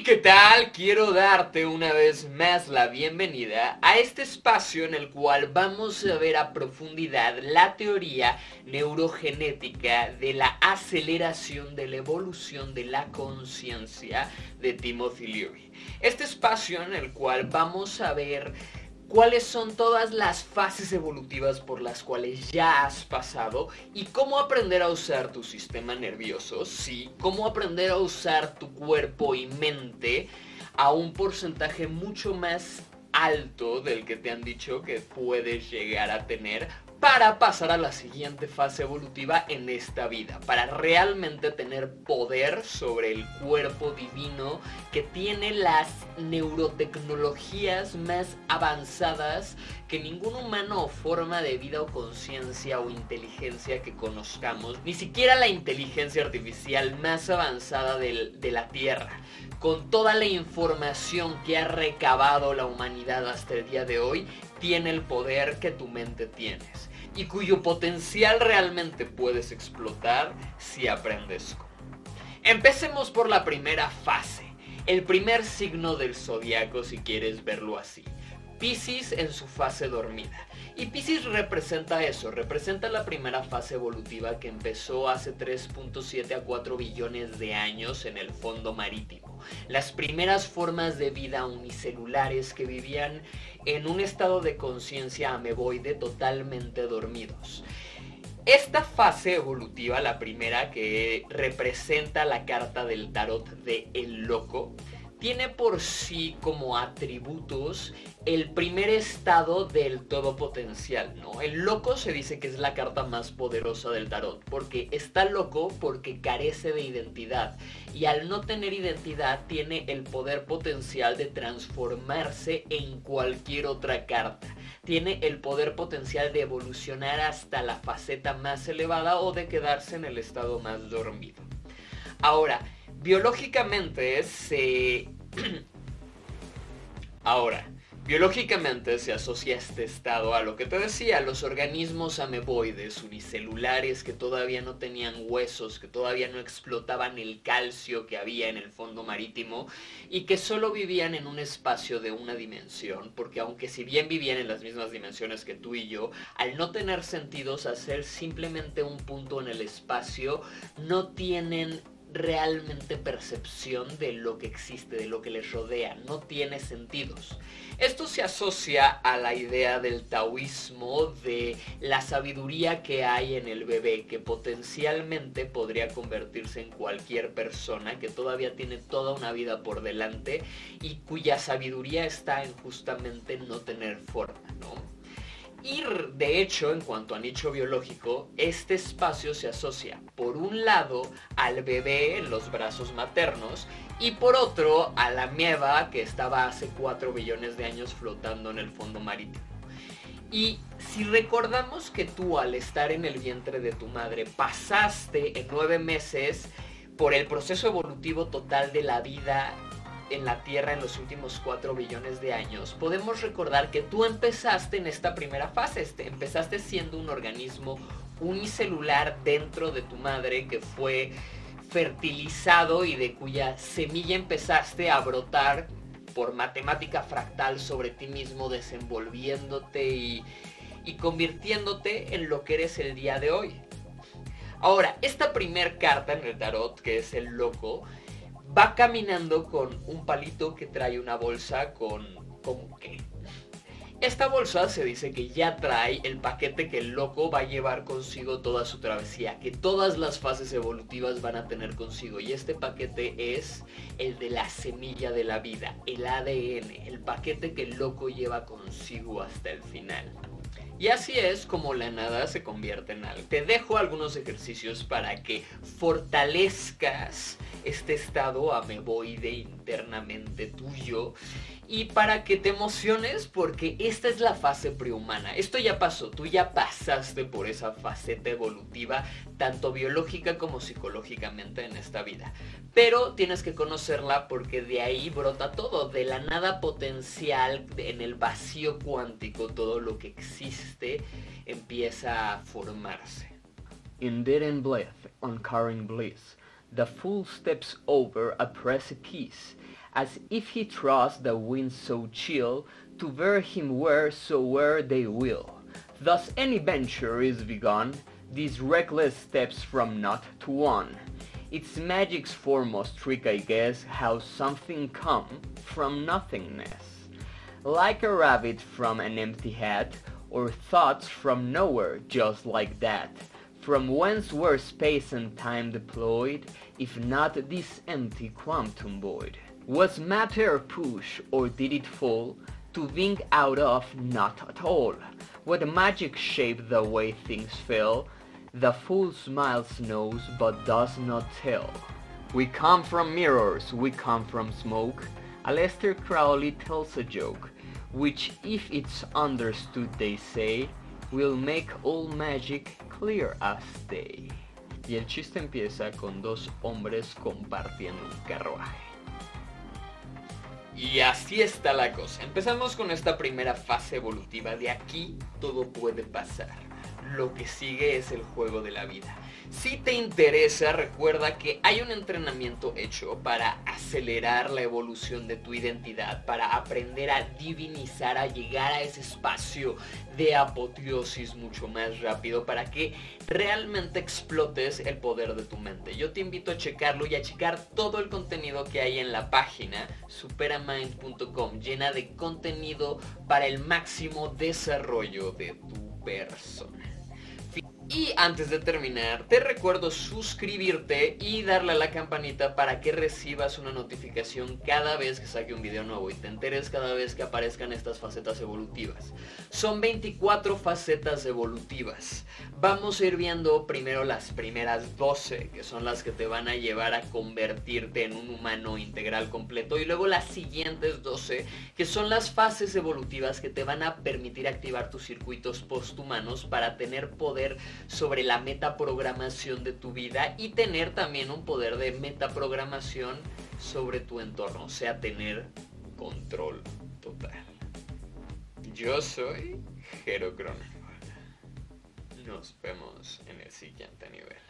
¿Y qué tal? Quiero darte una vez más la bienvenida a este espacio en el cual vamos a ver a profundidad la teoría neurogenética de la aceleración de la evolución de la conciencia de Timothy Leary. Este espacio en el cual vamos a ver cuáles son todas las fases evolutivas por las cuales ya has pasado y cómo aprender a usar tu sistema nervioso, sí, cómo aprender a usar tu cuerpo y mente a un porcentaje mucho más alto del que te han dicho que puedes llegar a tener para pasar a la siguiente fase evolutiva en esta vida, para realmente tener poder sobre el cuerpo divino que tiene las neurotecnologías más avanzadas que ningún humano o forma de vida o conciencia o inteligencia que conozcamos, ni siquiera la inteligencia artificial más avanzada de la Tierra, con toda la información que ha recabado la humanidad hasta el día de hoy, tiene el poder que tu mente tienes y cuyo potencial realmente puedes explotar si aprendes cómo. Empecemos por la primera fase, el primer signo del zodiaco si quieres verlo así. Pisces en su fase dormida. Y Pisces representa eso, representa la primera fase evolutiva que empezó hace 3.7 a 4 billones de años en el fondo marítimo. Las primeras formas de vida unicelulares que vivían en un estado de conciencia ameboide totalmente dormidos. Esta fase evolutiva, la primera que representa la carta del tarot de El Loco, tiene por sí como atributos el primer estado del todo potencial, ¿no? El loco se dice que es la carta más poderosa del tarot, porque está loco porque carece de identidad y al no tener identidad tiene el poder potencial de transformarse en cualquier otra carta. Tiene el poder potencial de evolucionar hasta la faceta más elevada o de quedarse en el estado más dormido. Ahora, biológicamente se... Ahora, Biológicamente se asocia este estado a lo que te decía, los organismos ameboides, unicelulares que todavía no tenían huesos, que todavía no explotaban el calcio que había en el fondo marítimo y que solo vivían en un espacio de una dimensión, porque aunque si bien vivían en las mismas dimensiones que tú y yo, al no tener sentidos, hacer simplemente un punto en el espacio, no tienen realmente percepción de lo que existe, de lo que les rodea, no tiene sentidos. Esto se asocia a la idea del taoísmo, de la sabiduría que hay en el bebé, que potencialmente podría convertirse en cualquier persona, que todavía tiene toda una vida por delante y cuya sabiduría está en justamente no tener forma, ¿no? Y de hecho, en cuanto a nicho biológico, este espacio se asocia por un lado al bebé en los brazos maternos y por otro a la mieva que estaba hace 4 billones de años flotando en el fondo marítimo. Y si recordamos que tú al estar en el vientre de tu madre pasaste en 9 meses por el proceso evolutivo total de la vida en la Tierra en los últimos 4 billones de años, podemos recordar que tú empezaste en esta primera fase, este, empezaste siendo un organismo unicelular dentro de tu madre que fue fertilizado y de cuya semilla empezaste a brotar por matemática fractal sobre ti mismo, desenvolviéndote y, y convirtiéndote en lo que eres el día de hoy. Ahora, esta primer carta en el tarot, que es el loco, va caminando con un palito que trae una bolsa con... ¿Cómo qué? Esta bolsa se dice que ya trae el paquete que el loco va a llevar consigo toda su travesía, que todas las fases evolutivas van a tener consigo. Y este paquete es el de la semilla de la vida, el ADN, el paquete que el loco lleva consigo hasta el final. Y así es como la nada se convierte en algo. Te dejo algunos ejercicios para que fortalezcas este estado ameboide internamente tuyo y para que te emociones porque esta es la fase prehumana. Esto ya pasó, tú ya pasaste por esa faceta evolutiva, tanto biológica como psicológicamente en esta vida. Pero tienes que conocerla porque de ahí brota todo, de la nada potencial, en el vacío cuántico, todo lo que existe empieza a formarse. In and bliss, on bliss. The fool steps over a precipice as if he trusts the winds so chill to bear him wheresoe'er they will. Thus any venture is begun, these reckless steps from naught to one. Its magic's foremost trick I guess, how something come from nothingness. Like a rabbit from an empty hat, or thoughts from nowhere just like that. From whence were space and time deployed, if not this empty quantum void? Was matter push, or did it fall, to being out of not at all? What magic shaped the way things fell, the fool smiles knows but does not tell. We come from mirrors, we come from smoke. Aleister Crowley tells a joke, which if it's understood they say, will make all magic clear as day. Y el chiste empieza con dos hombres compartiendo un carruaje. Y así está la cosa. Empezamos con esta primera fase evolutiva. De aquí todo puede pasar. Lo que sigue es el juego de la vida. Si te interesa, recuerda que hay un entrenamiento hecho para acelerar la evolución de tu identidad, para aprender a divinizar, a llegar a ese espacio de apoteosis mucho más rápido, para que realmente explotes el poder de tu mente. Yo te invito a checarlo y a checar todo el contenido que hay en la página superamind.com, llena de contenido para el máximo desarrollo de tu persona. Y antes de terminar, te recuerdo suscribirte y darle a la campanita para que recibas una notificación cada vez que saque un video nuevo y te enteres cada vez que aparezcan estas facetas evolutivas. Son 24 facetas evolutivas. Vamos a ir viendo primero las primeras 12, que son las que te van a llevar a convertirte en un humano integral completo, y luego las siguientes 12, que son las fases evolutivas que te van a permitir activar tus circuitos posthumanos para tener poder sobre la metaprogramación de tu vida y tener también un poder de metaprogramación sobre tu entorno, o sea, tener control total. Yo soy Jero. Nos vemos en el siguiente nivel.